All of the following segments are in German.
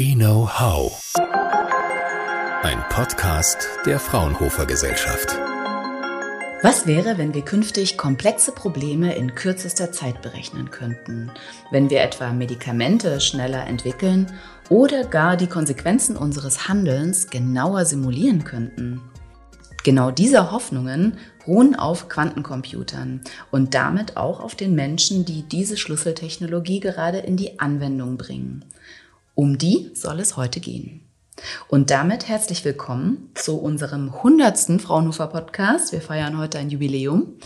We Know How. Ein Podcast der Fraunhofer Gesellschaft. Was wäre, wenn wir künftig komplexe Probleme in kürzester Zeit berechnen könnten? Wenn wir etwa Medikamente schneller entwickeln oder gar die Konsequenzen unseres Handelns genauer simulieren könnten? Genau diese Hoffnungen ruhen auf Quantencomputern und damit auch auf den Menschen, die diese Schlüsseltechnologie gerade in die Anwendung bringen. Um die soll es heute gehen. Und damit herzlich willkommen zu unserem 100. Fraunhofer Podcast. Wir feiern heute ein Jubiläum.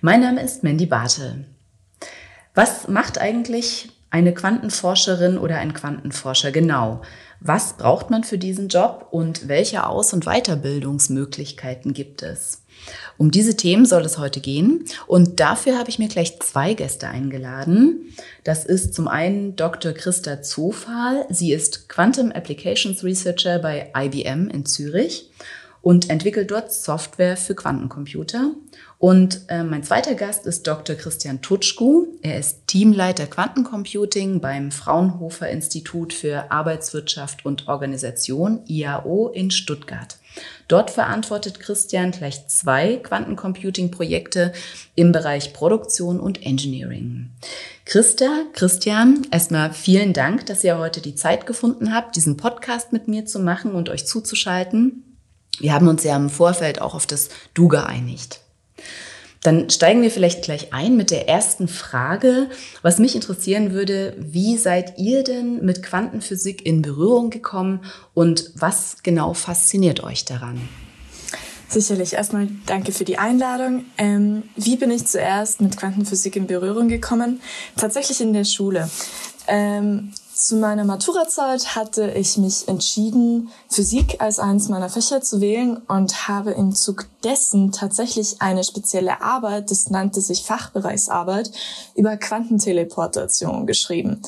Mein Name ist Mandy Bartel. Was macht eigentlich eine Quantenforscherin oder ein Quantenforscher genau? Was braucht man für diesen Job und welche Aus- und Weiterbildungsmöglichkeiten gibt es? Um diese Themen soll es heute gehen und dafür habe ich mir gleich zwei Gäste eingeladen. Das ist zum einen Dr. Christa Zofal. Sie ist Quantum Applications Researcher bei IBM in Zürich und entwickelt dort Software für Quantencomputer. Und äh, mein zweiter Gast ist Dr. Christian Tutschku. Er ist Teamleiter Quantencomputing beim Fraunhofer Institut für Arbeitswirtschaft und Organisation IAO in Stuttgart. Dort verantwortet Christian gleich zwei Quantencomputing-Projekte im Bereich Produktion und Engineering. Christa, Christian, erstmal vielen Dank, dass ihr heute die Zeit gefunden habt, diesen Podcast mit mir zu machen und euch zuzuschalten. Wir haben uns ja im Vorfeld auch auf das Du geeinigt. Dann steigen wir vielleicht gleich ein mit der ersten Frage. Was mich interessieren würde, wie seid ihr denn mit Quantenphysik in Berührung gekommen und was genau fasziniert euch daran? Sicherlich. Erstmal danke für die Einladung. Ähm, wie bin ich zuerst mit Quantenphysik in Berührung gekommen? Tatsächlich in der Schule. Ähm, zu meiner Maturazeit hatte ich mich entschieden, Physik als eines meiner Fächer zu wählen und habe im Zug dessen tatsächlich eine spezielle Arbeit, das nannte sich Fachbereichsarbeit, über Quantenteleportation geschrieben.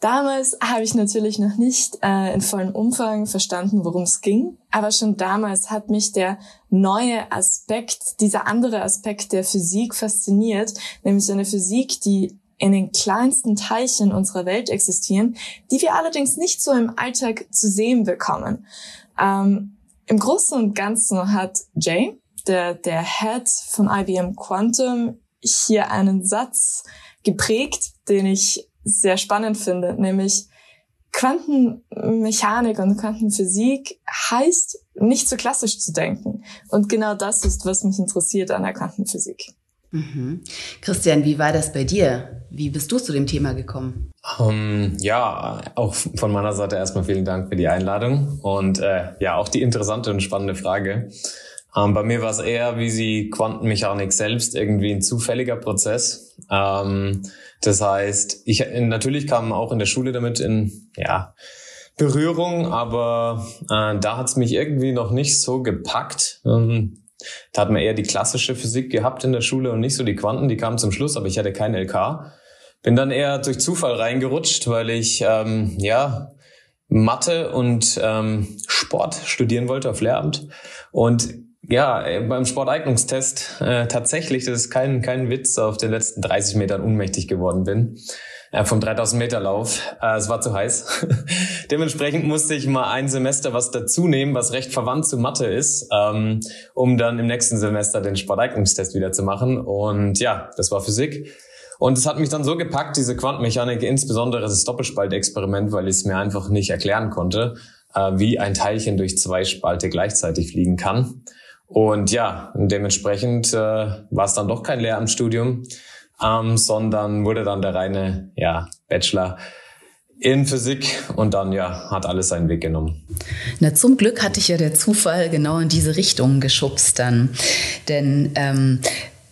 Damals habe ich natürlich noch nicht äh, in vollem Umfang verstanden, worum es ging, aber schon damals hat mich der neue Aspekt, dieser andere Aspekt der Physik fasziniert, nämlich eine Physik, die in den kleinsten Teilchen unserer Welt existieren, die wir allerdings nicht so im Alltag zu sehen bekommen. Ähm, Im Großen und Ganzen hat Jay, der, der Head von IBM Quantum, hier einen Satz geprägt, den ich sehr spannend finde, nämlich Quantenmechanik und Quantenphysik heißt, nicht so klassisch zu denken. Und genau das ist, was mich interessiert an der Quantenphysik. Mhm. Christian, wie war das bei dir? Wie bist du zu dem Thema gekommen? Um, ähm, ja, auch von meiner Seite erstmal vielen Dank für die Einladung und äh, ja, auch die interessante und spannende Frage. Ähm, bei mir war es eher, wie sie Quantenmechanik selbst, irgendwie ein zufälliger Prozess. Ähm, das heißt, ich natürlich kam auch in der Schule damit in ja, Berührung, aber äh, da hat es mich irgendwie noch nicht so gepackt. Da hat man eher die klassische Physik gehabt in der Schule und nicht so die Quanten, die kamen zum Schluss, aber ich hatte kein LK. Bin dann eher durch Zufall reingerutscht, weil ich ähm, ja Mathe und ähm, Sport studieren wollte auf Lehramt. Und ja, beim Sporteignungstest äh, tatsächlich, das ist kein, kein Witz, auf den letzten 30 Metern unmächtig geworden bin äh, vom 3000 Meter Lauf. Äh, es war zu heiß. Dementsprechend musste ich mal ein Semester was dazu nehmen, was recht verwandt zu Mathe ist, ähm, um dann im nächsten Semester den Sporteignungstest wieder zu machen. Und ja, das war Physik. Und es hat mich dann so gepackt, diese Quantenmechanik, insbesondere das Doppelspaltexperiment, weil ich es mir einfach nicht erklären konnte, äh, wie ein Teilchen durch zwei Spalte gleichzeitig fliegen kann. Und ja, dementsprechend äh, war es dann doch kein Lehramtsstudium, ähm, sondern wurde dann der reine ja, Bachelor in Physik und dann ja hat alles seinen Weg genommen. Na zum Glück hatte ich ja der Zufall genau in diese Richtung geschubst dann, denn ähm,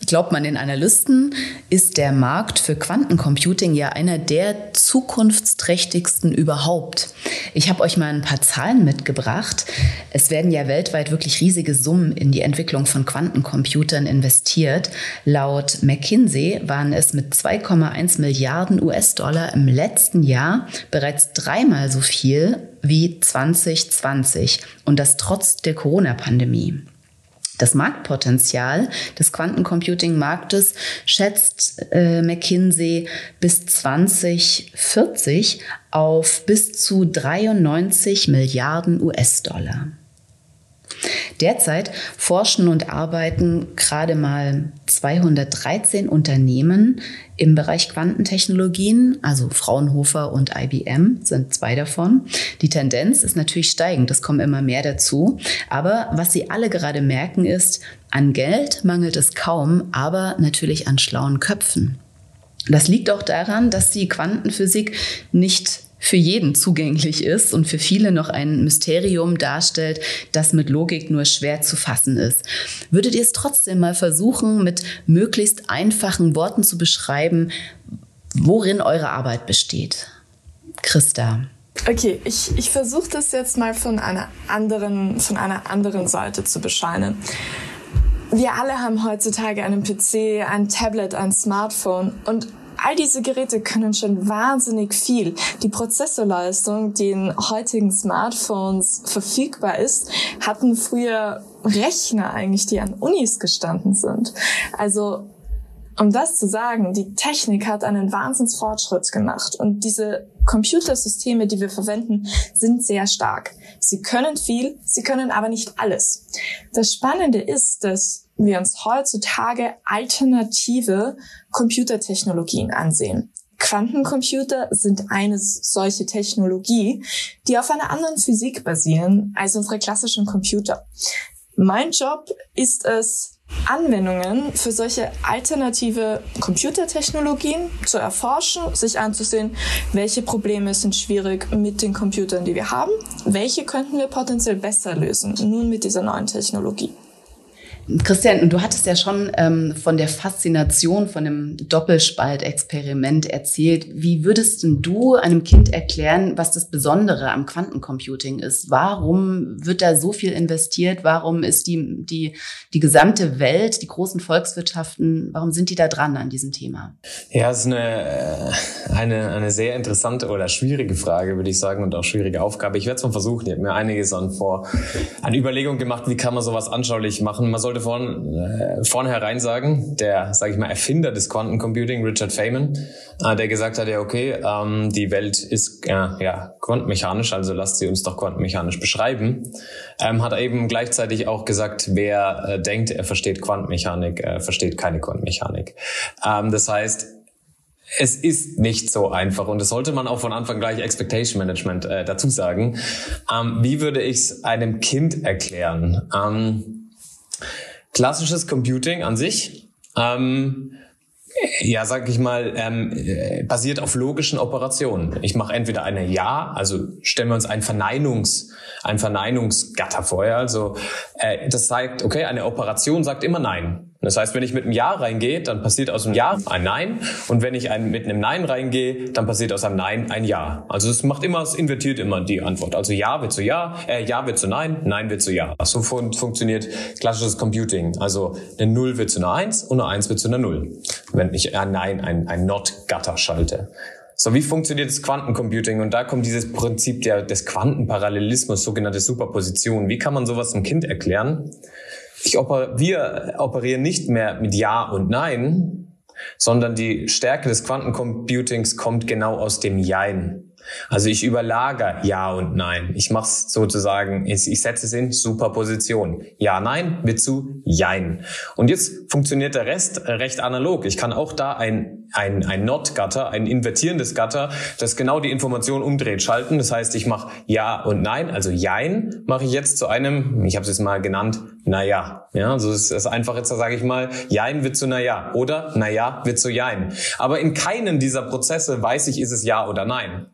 Glaubt man den Analysten, ist der Markt für Quantencomputing ja einer der zukunftsträchtigsten überhaupt. Ich habe euch mal ein paar Zahlen mitgebracht. Es werden ja weltweit wirklich riesige Summen in die Entwicklung von Quantencomputern investiert. Laut McKinsey waren es mit 2,1 Milliarden US-Dollar im letzten Jahr bereits dreimal so viel wie 2020 und das trotz der Corona-Pandemie. Das Marktpotenzial des Quantencomputing-Marktes schätzt äh, McKinsey bis 2040 auf bis zu 93 Milliarden US-Dollar. Derzeit forschen und arbeiten gerade mal 213 Unternehmen im Bereich Quantentechnologien, also Fraunhofer und IBM sind zwei davon. Die Tendenz ist natürlich steigend, es kommen immer mehr dazu. Aber was sie alle gerade merken ist, an Geld mangelt es kaum, aber natürlich an schlauen Köpfen. Das liegt auch daran, dass die Quantenphysik nicht für jeden zugänglich ist und für viele noch ein Mysterium darstellt, das mit Logik nur schwer zu fassen ist. Würdet ihr es trotzdem mal versuchen, mit möglichst einfachen Worten zu beschreiben, worin eure Arbeit besteht? Christa. Okay, ich, ich versuche das jetzt mal von einer anderen, von einer anderen Seite zu bescheinen. Wir alle haben heutzutage einen PC, ein Tablet, ein Smartphone und All diese Geräte können schon wahnsinnig viel. Die Prozessorleistung, die in heutigen Smartphones verfügbar ist, hatten früher Rechner eigentlich, die an Unis gestanden sind. Also um das zu sagen, die Technik hat einen Wahnsinnsfortschritt gemacht und diese Computersysteme, die wir verwenden, sind sehr stark. Sie können viel, sie können aber nicht alles. Das Spannende ist, dass wir uns heutzutage alternative Computertechnologien ansehen. Quantencomputer sind eine solche Technologie, die auf einer anderen Physik basieren als unsere klassischen Computer. Mein Job ist es, Anwendungen für solche alternative Computertechnologien zu erforschen, sich anzusehen, welche Probleme sind schwierig mit den Computern, die wir haben, welche könnten wir potenziell besser lösen, nun mit dieser neuen Technologie. Christian, du hattest ja schon ähm, von der Faszination von dem Doppelspaltexperiment erzählt. Wie würdest denn du einem Kind erklären, was das Besondere am Quantencomputing ist? Warum wird da so viel investiert? Warum ist die, die, die gesamte Welt, die großen Volkswirtschaften, warum sind die da dran an diesem Thema? Ja, es ist eine, äh, eine, eine sehr interessante oder schwierige Frage, würde ich sagen, und auch schwierige Aufgabe. Ich werde es mal versuchen. Ich habe mir einiges an vor, an Überlegungen gemacht, wie kann man sowas anschaulich machen. Man sollte sollte von, äh, vornherein sagen, der, sage ich mal, Erfinder des Quantencomputing, Richard Feynman, äh, der gesagt hat, ja, okay, ähm, die Welt ist äh, ja quantenmechanisch, also lasst sie uns doch quantenmechanisch beschreiben, ähm, hat eben gleichzeitig auch gesagt, wer äh, denkt, er versteht Quantenmechanik, äh, versteht keine Quantenmechanik. Ähm, das heißt, es ist nicht so einfach und das sollte man auch von Anfang gleich Expectation Management äh, dazu sagen. Ähm, wie würde ich es einem Kind erklären? Ähm, klassisches Computing an sich, ähm, ja, sag ich mal, ähm, äh, basiert auf logischen Operationen. Ich mache entweder eine Ja, also stellen wir uns ein Verneinungs, ein Verneinungsgatter vor. Ja? Also äh, das zeigt, okay, eine Operation sagt immer Nein. Das heißt, wenn ich mit einem Ja reingehe, dann passiert aus einem Ja ein Nein. Und wenn ich ein, mit einem Nein reingehe, dann passiert aus einem Nein ein Ja. Also es macht immer, es invertiert immer die Antwort. Also Ja wird zu Ja, äh, Ja wird zu Nein, Nein wird zu Ja. So fun funktioniert klassisches Computing. Also eine Null wird zu einer Eins und eine Eins wird zu einer Null. Wenn ich ein Nein, ein, ein Not-Gatter schalte. So, wie funktioniert das Quantencomputing? Und da kommt dieses Prinzip der, des Quantenparallelismus, sogenannte Superposition. Wie kann man sowas einem Kind erklären? Ich oper wir operieren nicht mehr mit Ja und Nein, sondern die Stärke des Quantencomputings kommt genau aus dem Jein. Also ich überlager Ja und Nein. Ich mache es sozusagen, ich, setze es in Superposition. Ja, Nein wird zu Jein. Und jetzt funktioniert der Rest recht analog. Ich kann auch da ein, ein, ein Not-Gatter, ein invertierendes Gatter, das genau die Information umdreht, schalten. Das heißt, ich mache Ja und Nein, also Jein mache ich jetzt zu einem, ich habe es jetzt mal genannt, naja. Ja, es ist einfach jetzt, sage ich mal, Jein wird zu Naja oder Naja wird zu Jein. Aber in keinem dieser Prozesse weiß ich, ist es Ja oder Nein.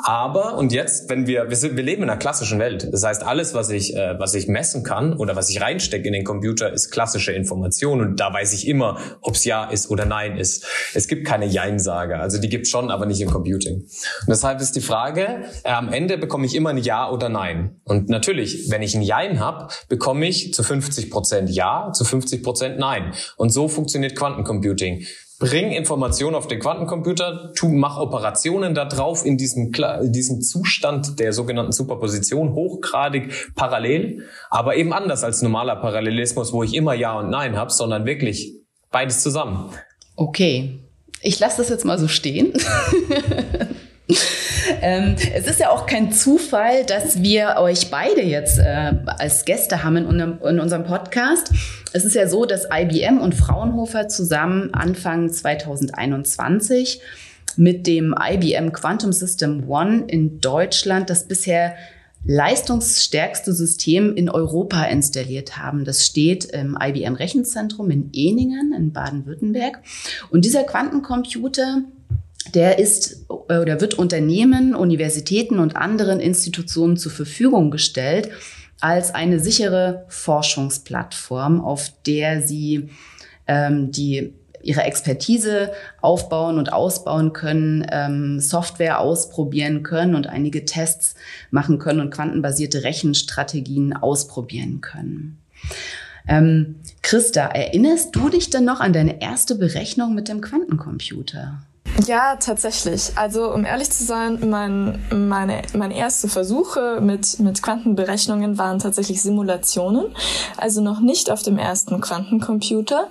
Aber und jetzt, wenn wir wir, sind, wir leben in einer klassischen Welt, das heißt alles, was ich äh, was ich messen kann oder was ich reinstecke in den Computer, ist klassische Information und da weiß ich immer, ob es ja ist oder nein ist. Es gibt keine Jein-Sage, also die gibt schon, aber nicht im Computing. Und deshalb ist die Frage: äh, Am Ende bekomme ich immer ein Ja oder Nein. Und natürlich, wenn ich ein Jein habe, bekomme ich zu 50 Prozent Ja, zu 50 Prozent Nein. Und so funktioniert Quantencomputing. Bring Informationen auf den Quantencomputer, tu, mach Operationen da drauf in diesem, in diesem Zustand der sogenannten Superposition, hochgradig parallel, aber eben anders als normaler Parallelismus, wo ich immer Ja und Nein habe, sondern wirklich beides zusammen. Okay, ich lasse das jetzt mal so stehen. ähm, es ist ja auch kein Zufall, dass wir euch beide jetzt äh, als Gäste haben in, in, unserem Podcast. Es ist ja so, dass IBM und Fraunhofer zusammen Anfang 2021 mit dem IBM Quantum System One in Deutschland das bisher leistungsstärkste System in Europa installiert haben. Das steht im IBM Rechenzentrum in Eningen in Baden-Württemberg. Und dieser Quantencomputer der ist oder wird Unternehmen, Universitäten und anderen Institutionen zur Verfügung gestellt als eine sichere Forschungsplattform, auf der sie ähm, die ihre Expertise aufbauen und ausbauen können, ähm, Software ausprobieren können und einige Tests machen können und quantenbasierte Rechenstrategien ausprobieren können. Ähm, Christa, erinnerst du dich denn noch an deine erste Berechnung mit dem Quantencomputer? Ja, tatsächlich. Also um ehrlich zu sein, mein, meine, meine erste Versuche mit, mit Quantenberechnungen waren tatsächlich Simulationen, also noch nicht auf dem ersten Quantencomputer.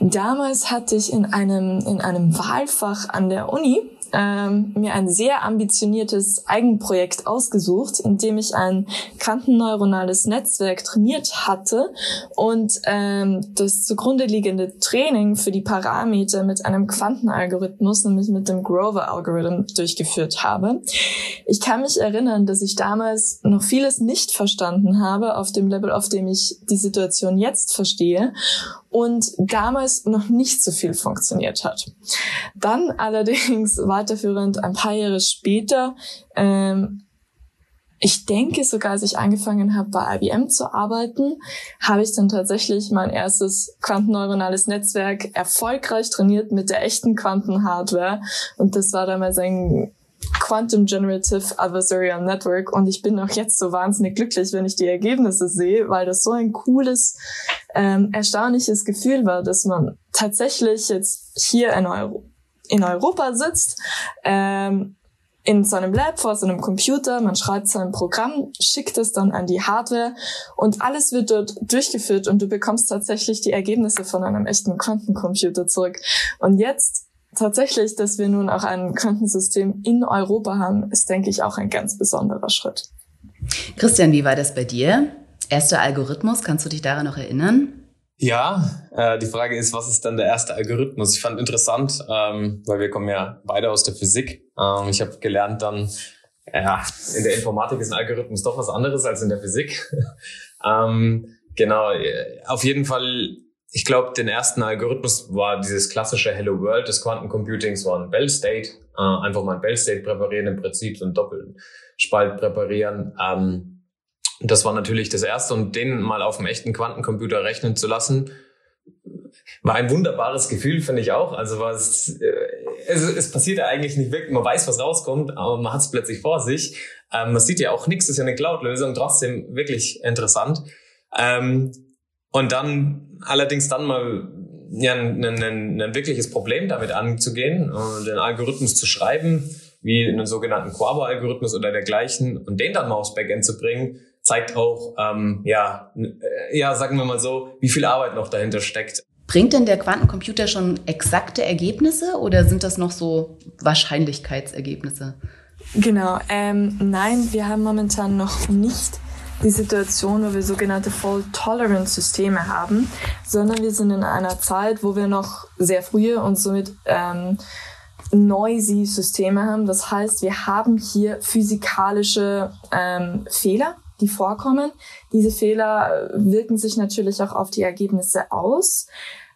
Damals hatte ich in einem, in einem Wahlfach an der Uni ähm, mir ein sehr ambitioniertes Eigenprojekt ausgesucht, in dem ich ein quantenneuronales Netzwerk trainiert hatte und ähm, das zugrunde liegende Training für die Parameter mit einem Quantenalgorithmus, nämlich mit dem Grover-Algorithm, durchgeführt habe. Ich kann mich erinnern, dass ich damals noch vieles nicht verstanden habe auf dem Level, auf dem ich die Situation jetzt verstehe und damals noch nicht so viel funktioniert hat. Dann allerdings weiterführend ein paar Jahre später, ähm, ich denke sogar, als ich angefangen habe, bei IBM zu arbeiten, habe ich dann tatsächlich mein erstes quantenneuronales Netzwerk erfolgreich trainiert mit der echten Quantenhardware. Und das war damals ein Quantum Generative Adversarial Network und ich bin auch jetzt so wahnsinnig glücklich, wenn ich die Ergebnisse sehe, weil das so ein cooles, ähm, erstaunliches Gefühl war, dass man tatsächlich jetzt hier in, Euro in Europa sitzt, ähm, in seinem Lab vor seinem Computer, man schreibt sein Programm, schickt es dann an die Hardware und alles wird dort durchgeführt und du bekommst tatsächlich die Ergebnisse von einem echten Quantencomputer zurück. Und jetzt tatsächlich, dass wir nun auch ein Quantensystem in Europa haben, ist, denke ich, auch ein ganz besonderer Schritt. Christian, wie war das bei dir? Erster Algorithmus, kannst du dich daran noch erinnern? Ja, äh, die Frage ist, was ist dann der erste Algorithmus? Ich fand interessant, ähm, weil wir kommen ja beide aus der Physik. Ähm, ich habe gelernt dann, ja, in der Informatik ist ein Algorithmus doch was anderes als in der Physik. ähm, genau, äh, auf jeden Fall ich glaube, den ersten Algorithmus war dieses klassische Hello World des Quantencomputings, war ein Bell State. Äh, einfach mal ein Bell State präparieren, im Prinzip so einen Doppelspalt präparieren. Ähm, das war natürlich das erste und den mal auf dem echten Quantencomputer rechnen zu lassen, war ein wunderbares Gefühl, finde ich auch. Also was, äh, es, es passiert ja eigentlich nicht wirklich. Man weiß, was rauskommt, aber man hat es plötzlich vor sich. Ähm, man sieht ja auch nichts, ist ja eine Cloud-Lösung, trotzdem wirklich interessant. Ähm, und dann allerdings dann mal ja, ein, ein, ein wirkliches Problem damit anzugehen und den Algorithmus zu schreiben, wie einen sogenannten Quabo-Algorithmus oder dergleichen, und den dann mal aufs Backend zu bringen, zeigt auch, ähm, ja, äh, ja, sagen wir mal so, wie viel Arbeit noch dahinter steckt. Bringt denn der Quantencomputer schon exakte Ergebnisse oder sind das noch so Wahrscheinlichkeitsergebnisse? Genau, ähm, nein, wir haben momentan noch nicht die Situation, wo wir sogenannte Fault-Tolerance-Systeme haben, sondern wir sind in einer Zeit, wo wir noch sehr frühe und somit ähm, noisy Systeme haben. Das heißt, wir haben hier physikalische ähm, Fehler, die vorkommen. Diese Fehler wirken sich natürlich auch auf die Ergebnisse aus.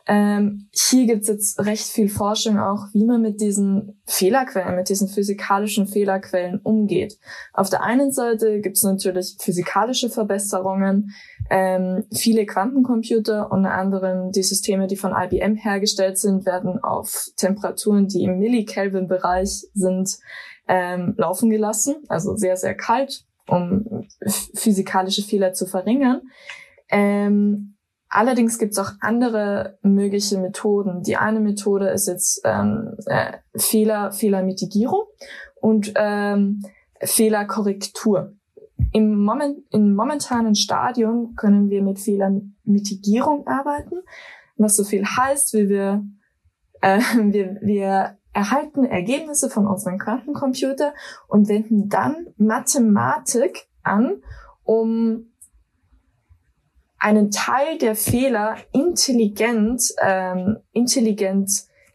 Ähm, hier gibt es jetzt recht viel Forschung auch, wie man mit diesen Fehlerquellen, mit diesen physikalischen Fehlerquellen umgeht. Auf der einen Seite gibt es natürlich physikalische Verbesserungen. Ähm, viele Quantencomputer, unter anderem die Systeme, die von IBM hergestellt sind, werden auf Temperaturen, die im Millikelvin-Bereich sind, ähm, laufen gelassen. Also sehr, sehr kalt, um physikalische Fehler zu verringern. Ähm, allerdings gibt es auch andere mögliche Methoden. Die eine Methode ist jetzt ähm, äh, Fehler, Fehlermitigierung und ähm, Fehlerkorrektur. Im, Moment, Im momentanen Stadium können wir mit Fehlermitigierung arbeiten, was so viel heißt, wie wir, äh, wir, wir erhalten Ergebnisse von unserem Quantencomputer und wenden dann Mathematik an, um einen Teil der Fehler intelligent, ähm, intelligent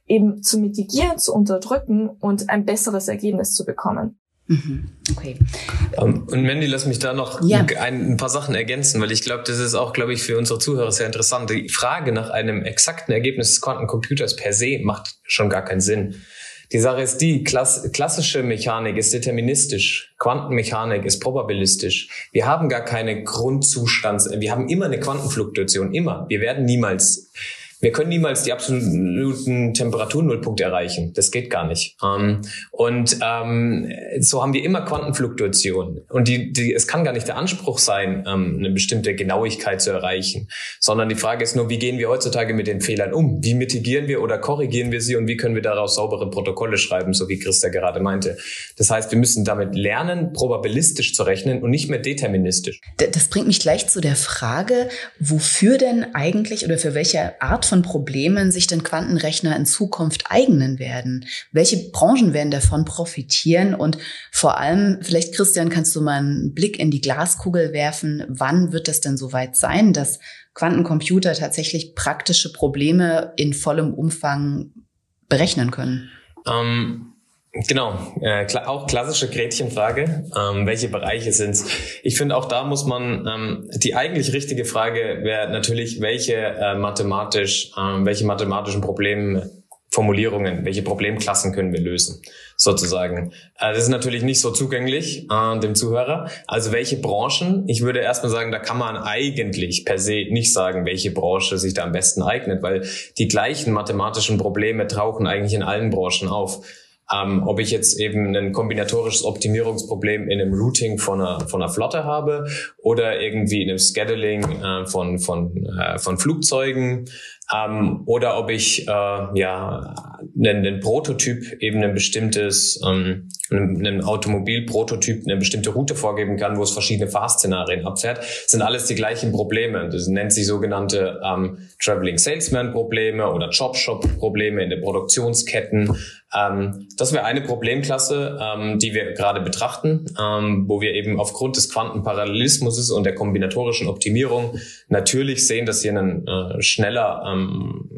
eben zu mitigieren, zu unterdrücken und ein besseres Ergebnis zu bekommen. Mhm. Okay. Ähm, und Mandy, lass mich da noch ja. ein, ein, paar Sachen ergänzen, weil ich glaube, das ist auch, glaube ich, für unsere Zuhörer sehr interessant. Die Frage nach einem exakten Ergebnis des Quantencomputers per se macht schon gar keinen Sinn. Die Sache ist die, klass klassische Mechanik ist deterministisch, Quantenmechanik ist probabilistisch. Wir haben gar keine Grundzustands, wir haben immer eine Quantenfluktuation, immer. Wir werden niemals wir können niemals die absoluten Temperaturnullpunkte erreichen. Das geht gar nicht. Ähm, und ähm, so haben wir immer Quantenfluktuationen. Und die, die, es kann gar nicht der Anspruch sein, ähm, eine bestimmte Genauigkeit zu erreichen, sondern die Frage ist nur, wie gehen wir heutzutage mit den Fehlern um? Wie mitigieren wir oder korrigieren wir sie und wie können wir daraus saubere Protokolle schreiben, so wie Christa gerade meinte. Das heißt, wir müssen damit lernen, probabilistisch zu rechnen und nicht mehr deterministisch. Das bringt mich gleich zu der Frage, wofür denn eigentlich oder für welche Art von Problemen sich denn Quantenrechner in Zukunft eignen werden? Welche Branchen werden davon profitieren? Und vor allem, vielleicht Christian, kannst du mal einen Blick in die Glaskugel werfen. Wann wird das denn soweit sein, dass Quantencomputer tatsächlich praktische Probleme in vollem Umfang berechnen können? Ähm Genau, äh, auch klassische Gretchenfrage. Ähm, welche Bereiche sind's? Ich finde, auch da muss man, ähm, die eigentlich richtige Frage wäre natürlich, welche äh, mathematisch, äh, welche mathematischen Probleme, Formulierungen, welche Problemklassen können wir lösen, sozusagen. Äh, das ist natürlich nicht so zugänglich äh, dem Zuhörer. Also welche Branchen? Ich würde erstmal sagen, da kann man eigentlich per se nicht sagen, welche Branche sich da am besten eignet, weil die gleichen mathematischen Probleme tauchen eigentlich in allen Branchen auf. Ähm, ob ich jetzt eben ein kombinatorisches Optimierungsproblem in einem Routing von einer, von einer Flotte habe oder irgendwie in einem Scheduling äh, von, von, äh, von Flugzeugen ähm, oder ob ich äh, ja einen, einen Prototyp eben ein bestimmtes ähm, einem Automobilprototyp eine bestimmte Route vorgeben kann, wo es verschiedene Fahrszenarien abfährt, sind alles die gleichen Probleme. Das nennt sich sogenannte ähm, Traveling Salesman Probleme oder Job Shop Probleme in den Produktionsketten. Ähm, das wäre eine Problemklasse, ähm, die wir gerade betrachten, ähm, wo wir eben aufgrund des Quantenparallelismus und der kombinatorischen Optimierung natürlich sehen, dass hier ein äh, schneller ähm,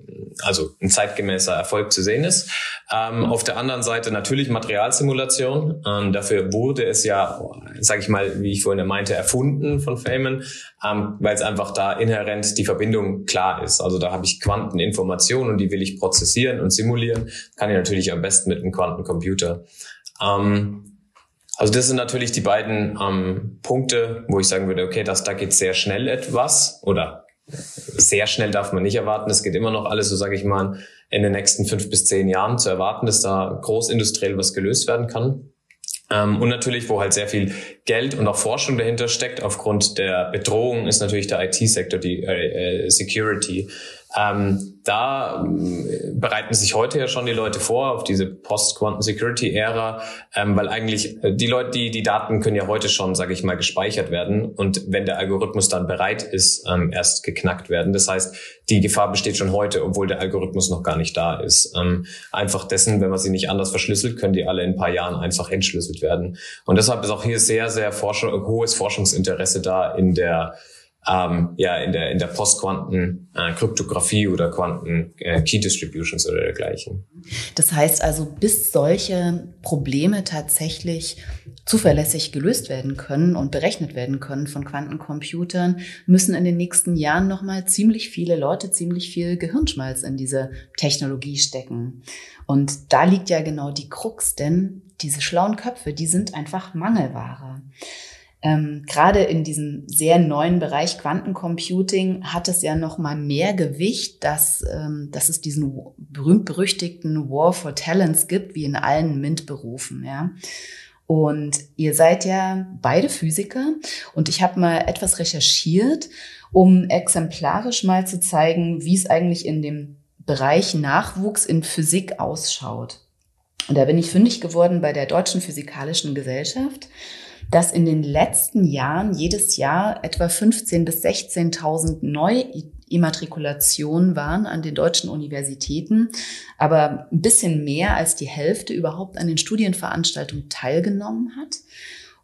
also ein zeitgemäßer Erfolg zu sehen ist. Ähm, auf der anderen Seite natürlich Materialsimulation. Ähm, dafür wurde es ja, sage ich mal, wie ich vorhin meinte, erfunden von Feynman, ähm, weil es einfach da inhärent die Verbindung klar ist. Also da habe ich Quanteninformationen und die will ich prozessieren und simulieren. Kann ich natürlich am besten mit einem Quantencomputer. Ähm, also das sind natürlich die beiden ähm, Punkte, wo ich sagen würde, okay, das, da geht sehr schnell etwas oder sehr schnell darf man nicht erwarten. Es geht immer noch alles, so sage ich mal, in den nächsten fünf bis zehn Jahren zu erwarten, dass da großindustriell was gelöst werden kann. Ähm, und natürlich, wo halt sehr viel Geld und auch Forschung dahinter steckt, aufgrund der Bedrohung, ist natürlich der IT-Sektor, die äh, äh, Security. Ähm, da äh, bereiten sich heute ja schon die Leute vor auf diese Post-Quantum-Security-Ära, ähm, weil eigentlich äh, die Leute, die die Daten können ja heute schon, sage ich mal, gespeichert werden und wenn der Algorithmus dann bereit ist, ähm, erst geknackt werden. Das heißt, die Gefahr besteht schon heute, obwohl der Algorithmus noch gar nicht da ist. Ähm, einfach dessen, wenn man sie nicht anders verschlüsselt, können die alle in ein paar Jahren einfach entschlüsselt werden. Und deshalb ist auch hier sehr, sehr Forschung, hohes Forschungsinteresse da in der ähm, ja in der in der Postquanten äh, Kryptographie oder Quanten äh, Key Distributions oder dergleichen. Das heißt also, bis solche Probleme tatsächlich zuverlässig gelöst werden können und berechnet werden können von Quantencomputern, müssen in den nächsten Jahren noch mal ziemlich viele Leute ziemlich viel Gehirnschmalz in diese Technologie stecken. Und da liegt ja genau die Krux, denn diese schlauen Köpfe, die sind einfach Mangelware. Ähm, Gerade in diesem sehr neuen Bereich Quantencomputing hat es ja noch mal mehr Gewicht, dass, ähm, dass es diesen berühmt-berüchtigten War for Talents gibt, wie in allen MINT-Berufen. Ja? Und ihr seid ja beide Physiker und ich habe mal etwas recherchiert, um exemplarisch mal zu zeigen, wie es eigentlich in dem Bereich Nachwuchs in Physik ausschaut. Und da bin ich fündig geworden bei der Deutschen Physikalischen Gesellschaft, dass in den letzten Jahren jedes Jahr etwa 15.000 bis 16.000 Neuimmatrikulationen waren an den deutschen Universitäten, aber ein bisschen mehr als die Hälfte überhaupt an den Studienveranstaltungen teilgenommen hat.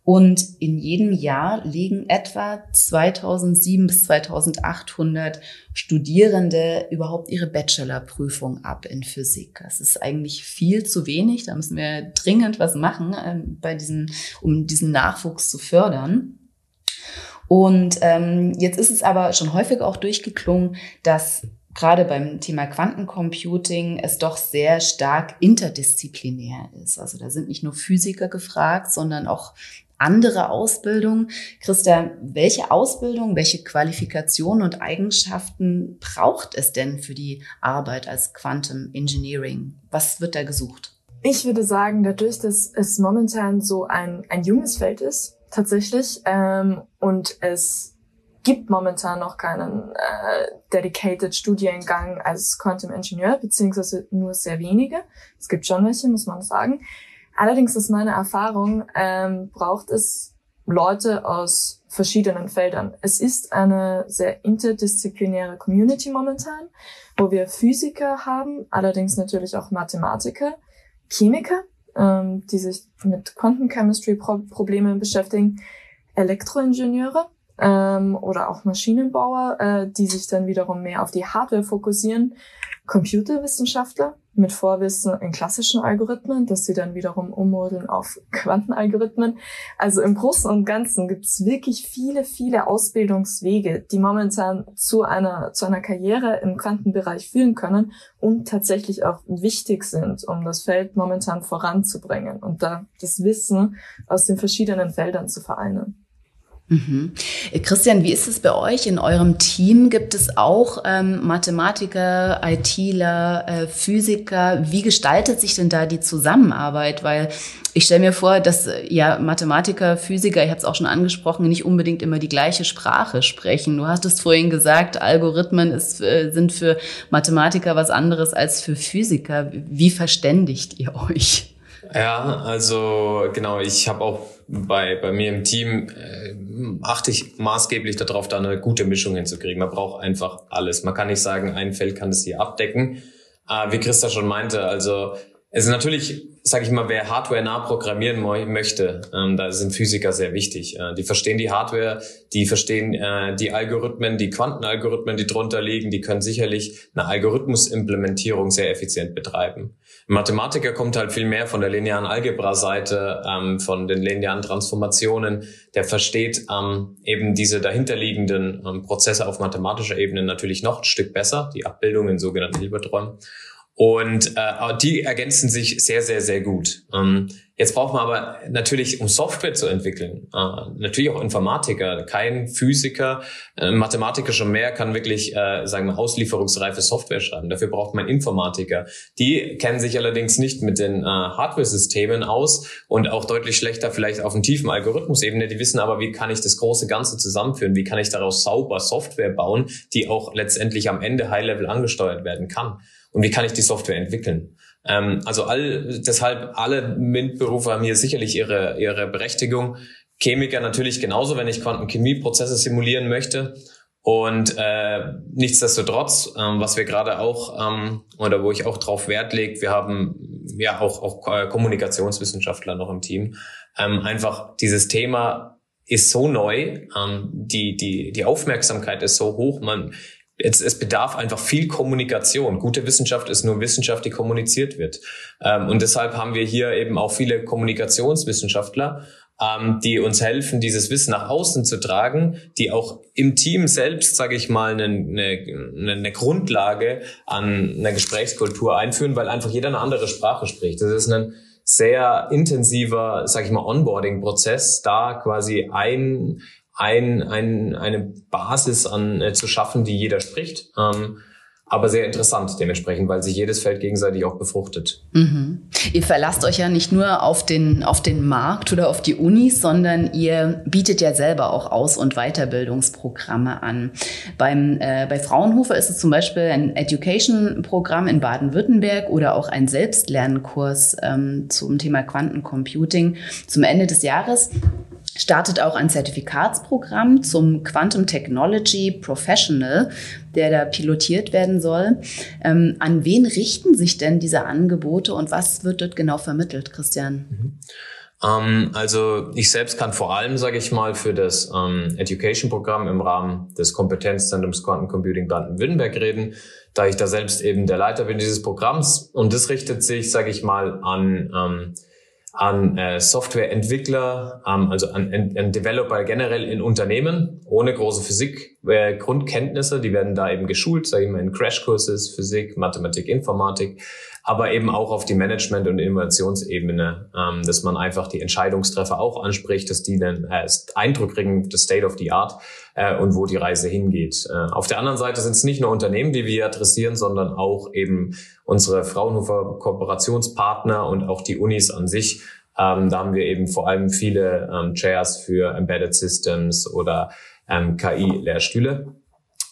Und in jedem Jahr legen etwa 2007 bis 2800 Studierende überhaupt ihre Bachelorprüfung ab in Physik. Das ist eigentlich viel zu wenig. Da müssen wir dringend was machen, äh, bei diesen, um diesen Nachwuchs zu fördern. Und ähm, jetzt ist es aber schon häufig auch durchgeklungen, dass gerade beim Thema Quantencomputing es doch sehr stark interdisziplinär ist. Also da sind nicht nur Physiker gefragt, sondern auch andere Ausbildung. Christa, welche Ausbildung, welche Qualifikationen und Eigenschaften braucht es denn für die Arbeit als Quantum Engineering? Was wird da gesucht? Ich würde sagen, dadurch, dass es momentan so ein, ein junges Feld ist, tatsächlich, ähm, und es gibt momentan noch keinen äh, dedicated Studiengang als Quantum Engineer, beziehungsweise nur sehr wenige. Es gibt schon welche, muss man sagen. Allerdings ist meine Erfahrung, ähm, braucht es Leute aus verschiedenen Feldern. Es ist eine sehr interdisziplinäre Community momentan, wo wir Physiker haben, allerdings natürlich auch Mathematiker, Chemiker, ähm, die sich mit Quantenchemistry-Problemen beschäftigen, Elektroingenieure ähm, oder auch Maschinenbauer, äh, die sich dann wiederum mehr auf die Hardware fokussieren, Computerwissenschaftler, mit Vorwissen in klassischen Algorithmen, dass sie dann wiederum ummodeln auf Quantenalgorithmen. Also im Großen und Ganzen gibt es wirklich viele, viele Ausbildungswege, die momentan zu einer, zu einer Karriere im Quantenbereich führen können und tatsächlich auch wichtig sind, um das Feld momentan voranzubringen und da das Wissen aus den verschiedenen Feldern zu vereinen. Mhm. Christian, wie ist es bei euch in eurem Team? Gibt es auch ähm, Mathematiker, ITler, äh, Physiker? Wie gestaltet sich denn da die Zusammenarbeit? Weil ich stelle mir vor, dass äh, ja Mathematiker, Physiker, ich habe es auch schon angesprochen, nicht unbedingt immer die gleiche Sprache sprechen. Du hattest vorhin gesagt, Algorithmen ist, äh, sind für Mathematiker was anderes als für Physiker. Wie verständigt ihr euch? Ja, also genau, ich habe auch bei, bei mir im Team äh, achte ich maßgeblich darauf, da eine gute Mischung hinzukriegen. Man braucht einfach alles. Man kann nicht sagen, ein Feld kann das hier abdecken. Äh, wie Christa schon meinte, also es ist natürlich, sage ich mal, wer Hardware nah programmieren möchte, ähm, da sind Physiker sehr wichtig. Äh, die verstehen die Hardware, die verstehen äh, die Algorithmen, die Quantenalgorithmen, die drunter liegen, die können sicherlich eine Algorithmusimplementierung sehr effizient betreiben. Mathematiker kommt halt viel mehr von der linearen Algebra-Seite, ähm, von den linearen Transformationen. Der versteht ähm, eben diese dahinterliegenden ähm, Prozesse auf mathematischer Ebene natürlich noch ein Stück besser, die Abbildungen, sogenannten Hilberträumen. Und äh, die ergänzen sich sehr, sehr, sehr gut. Ähm, jetzt braucht man aber natürlich, um Software zu entwickeln, äh, natürlich auch Informatiker. Kein Physiker, äh, Mathematiker schon mehr kann wirklich, äh, sagen wir, auslieferungsreife Software schreiben. Dafür braucht man Informatiker. Die kennen sich allerdings nicht mit den äh, Hardware-Systemen aus und auch deutlich schlechter vielleicht auf einer tiefen Algorithmusebene. Die wissen aber, wie kann ich das große Ganze zusammenführen? Wie kann ich daraus sauber Software bauen, die auch letztendlich am Ende High-Level angesteuert werden kann? Und wie kann ich die Software entwickeln. Ähm, also all, deshalb alle MINT-Berufe haben hier sicherlich ihre, ihre Berechtigung. Chemiker natürlich genauso, wenn ich Quantenchemieprozesse simulieren möchte. Und äh, nichtsdestotrotz, ähm, was wir gerade auch ähm, oder wo ich auch drauf Wert lege, wir haben ja auch, auch äh, Kommunikationswissenschaftler noch im Team. Ähm, einfach dieses Thema ist so neu, ähm, die die die Aufmerksamkeit ist so hoch, man Jetzt, es bedarf einfach viel Kommunikation. Gute Wissenschaft ist nur Wissenschaft, die kommuniziert wird. Ähm, und deshalb haben wir hier eben auch viele Kommunikationswissenschaftler, ähm, die uns helfen, dieses Wissen nach außen zu tragen, die auch im Team selbst, sage ich mal, eine, eine, eine Grundlage an einer Gesprächskultur einführen, weil einfach jeder eine andere Sprache spricht. Das ist ein sehr intensiver, sage ich mal, Onboarding-Prozess, da quasi ein ein, ein, eine Basis an äh, zu schaffen, die jeder spricht. Ähm, aber sehr interessant dementsprechend, weil sich jedes Feld gegenseitig auch befruchtet. Mhm. Ihr verlasst euch ja nicht nur auf den, auf den Markt oder auf die Unis, sondern ihr bietet ja selber auch Aus- und Weiterbildungsprogramme an. Beim, äh, bei Fraunhofer ist es zum Beispiel ein Education-Programm in Baden-Württemberg oder auch ein Selbstlernkurs ähm, zum Thema Quantencomputing zum Ende des Jahres startet auch ein Zertifikatsprogramm zum Quantum Technology Professional, der da pilotiert werden soll. Ähm, an wen richten sich denn diese Angebote und was wird dort genau vermittelt, Christian? Mhm. Ähm, also ich selbst kann vor allem, sage ich mal, für das ähm, Education-Programm im Rahmen des Kompetenzzentrums Quantum Computing Baden-Württemberg reden, da ich da selbst eben der Leiter bin dieses Programms. Und das richtet sich, sage ich mal, an ähm, an äh, Softwareentwickler, ähm, also an, an Developer generell in Unternehmen ohne große Physik äh, Grundkenntnisse, die werden da eben geschult, sage ich mal in Crashkurses Physik, Mathematik, Informatik, aber eben auch auf die Management- und Innovationsebene, ähm, dass man einfach die Entscheidungstreffer auch anspricht, dass die dann äh, Eindruck kriegen, das State of the Art äh, und wo die Reise hingeht. Äh, auf der anderen Seite sind es nicht nur Unternehmen, die wir adressieren, sondern auch eben unsere Fraunhofer Kooperationspartner und auch die Unis an sich. Ähm, da haben wir eben vor allem viele ähm, Chairs für Embedded Systems oder ähm, KI-Lehrstühle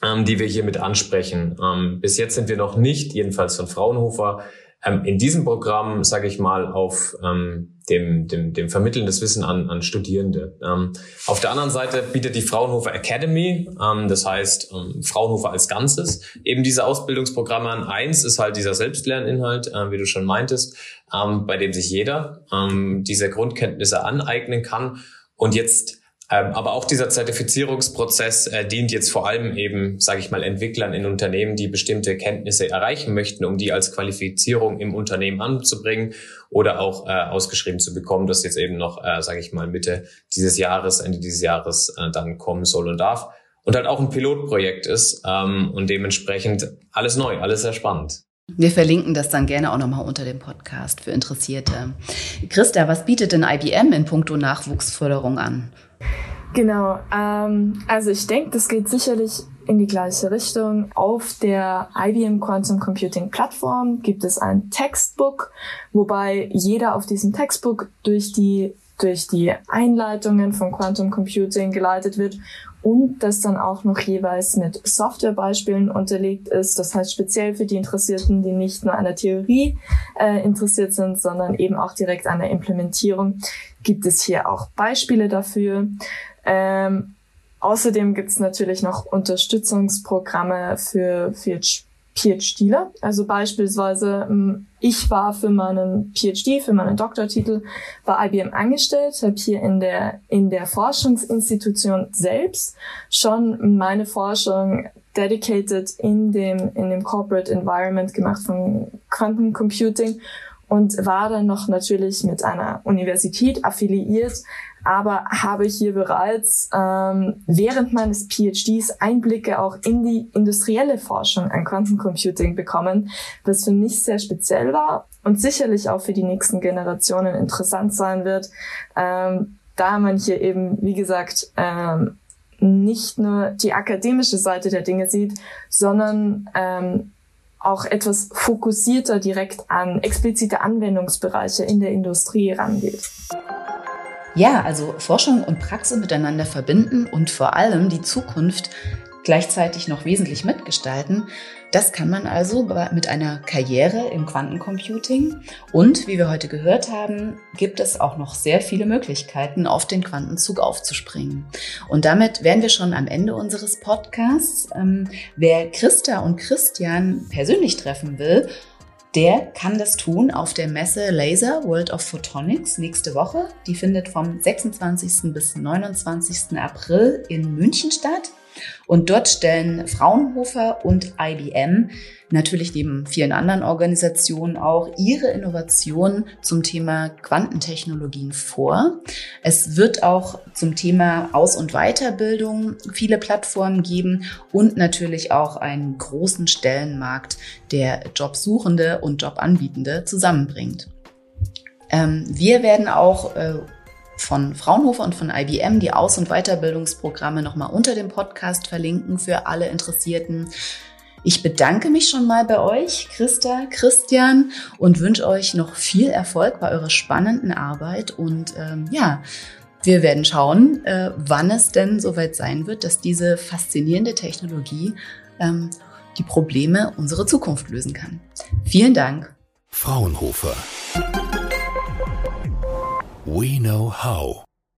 ähm, die wir hier mit ansprechen. Ähm, bis jetzt sind wir noch nicht, jedenfalls von Fraunhofer, in diesem Programm, sage ich mal, auf ähm, dem, dem, dem Vermitteln des Wissen an, an Studierende. Ähm, auf der anderen Seite bietet die Fraunhofer Academy, ähm, das heißt ähm, Fraunhofer als Ganzes, eben diese Ausbildungsprogramme an. Eins ist halt dieser Selbstlerninhalt, äh, wie du schon meintest, ähm, bei dem sich jeder ähm, diese Grundkenntnisse aneignen kann. Und jetzt ähm, aber auch dieser Zertifizierungsprozess äh, dient jetzt vor allem eben, sage ich mal, Entwicklern in Unternehmen, die bestimmte Kenntnisse erreichen möchten, um die als Qualifizierung im Unternehmen anzubringen oder auch äh, ausgeschrieben zu bekommen, das jetzt eben noch, äh, sage ich mal, Mitte dieses Jahres, Ende dieses Jahres äh, dann kommen soll und darf. Und halt auch ein Pilotprojekt ist ähm, und dementsprechend alles neu, alles sehr spannend. Wir verlinken das dann gerne auch nochmal unter dem Podcast für Interessierte. Christa, was bietet denn IBM in puncto Nachwuchsförderung an? Genau, ähm, also ich denke, das geht sicherlich in die gleiche Richtung. Auf der IBM Quantum Computing Plattform gibt es ein Textbook, wobei jeder auf diesem Textbook durch die durch die Einleitungen von Quantum Computing geleitet wird und das dann auch noch jeweils mit Softwarebeispielen unterlegt ist. Das heißt speziell für die Interessierten, die nicht nur an der Theorie äh, interessiert sind, sondern eben auch direkt an der Implementierung, gibt es hier auch Beispiele dafür. Ähm, außerdem gibt es natürlich noch Unterstützungsprogramme für, für PhDler. Also beispielsweise, ähm, ich war für meinen PhD, für meinen Doktortitel bei IBM angestellt, habe hier in der, in der Forschungsinstitution selbst schon meine Forschung dedicated in dem, in dem Corporate Environment gemacht von Quantum Computing und war dann noch natürlich mit einer Universität affiliiert, aber habe hier bereits ähm, während meines PhDs Einblicke auch in die industrielle Forschung an Quantencomputing bekommen, was für mich sehr speziell war und sicherlich auch für die nächsten Generationen interessant sein wird, ähm, da man hier eben, wie gesagt, ähm, nicht nur die akademische Seite der Dinge sieht, sondern ähm, auch etwas fokussierter direkt an explizite Anwendungsbereiche in der Industrie rangeht. Ja, also Forschung und Praxis miteinander verbinden und vor allem die Zukunft gleichzeitig noch wesentlich mitgestalten. Das kann man also mit einer Karriere im Quantencomputing. Und wie wir heute gehört haben, gibt es auch noch sehr viele Möglichkeiten, auf den Quantenzug aufzuspringen. Und damit wären wir schon am Ende unseres Podcasts. Ähm, wer Christa und Christian persönlich treffen will, der kann das tun auf der Messe Laser World of Photonics nächste Woche. Die findet vom 26. bis 29. April in München statt. Und dort stellen Fraunhofer und IBM natürlich neben vielen anderen Organisationen auch ihre Innovationen zum Thema Quantentechnologien vor. Es wird auch zum Thema Aus- und Weiterbildung viele Plattformen geben und natürlich auch einen großen Stellenmarkt, der Jobsuchende und Jobanbietende zusammenbringt. Ähm, wir werden auch äh, von Fraunhofer und von IBM die Aus- und Weiterbildungsprogramme nochmal unter dem Podcast verlinken für alle Interessierten. Ich bedanke mich schon mal bei euch, Christa, Christian, und wünsche euch noch viel Erfolg bei eurer spannenden Arbeit. Und ähm, ja, wir werden schauen, äh, wann es denn soweit sein wird, dass diese faszinierende Technologie ähm, die Probleme unserer Zukunft lösen kann. Vielen Dank. Fraunhofer. We know how.